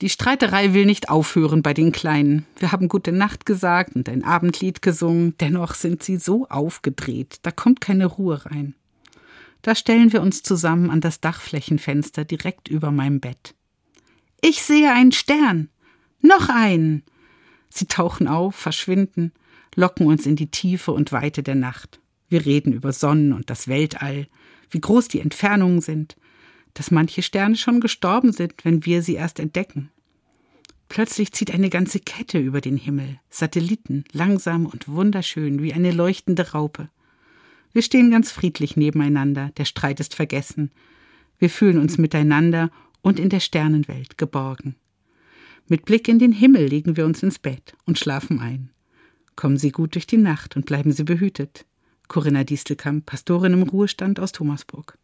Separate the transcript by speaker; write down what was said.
Speaker 1: Die Streiterei will nicht aufhören bei den Kleinen. Wir haben gute Nacht gesagt und ein Abendlied gesungen, dennoch sind sie so aufgedreht, da kommt keine Ruhe rein. Da stellen wir uns zusammen an das Dachflächenfenster direkt über meinem Bett. Ich sehe einen Stern. Noch einen. Sie tauchen auf, verschwinden, locken uns in die Tiefe und Weite der Nacht. Wir reden über Sonnen und das Weltall, wie groß die Entfernungen sind, dass manche Sterne schon gestorben sind, wenn wir sie erst entdecken. Plötzlich zieht eine ganze Kette über den Himmel, Satelliten, langsam und wunderschön wie eine leuchtende Raupe. Wir stehen ganz friedlich nebeneinander, der Streit ist vergessen. Wir fühlen uns miteinander und in der Sternenwelt geborgen. Mit Blick in den Himmel legen wir uns ins Bett und schlafen ein. Kommen Sie gut durch die Nacht und bleiben Sie behütet. Corinna Distelkamp, Pastorin im Ruhestand aus Thomasburg.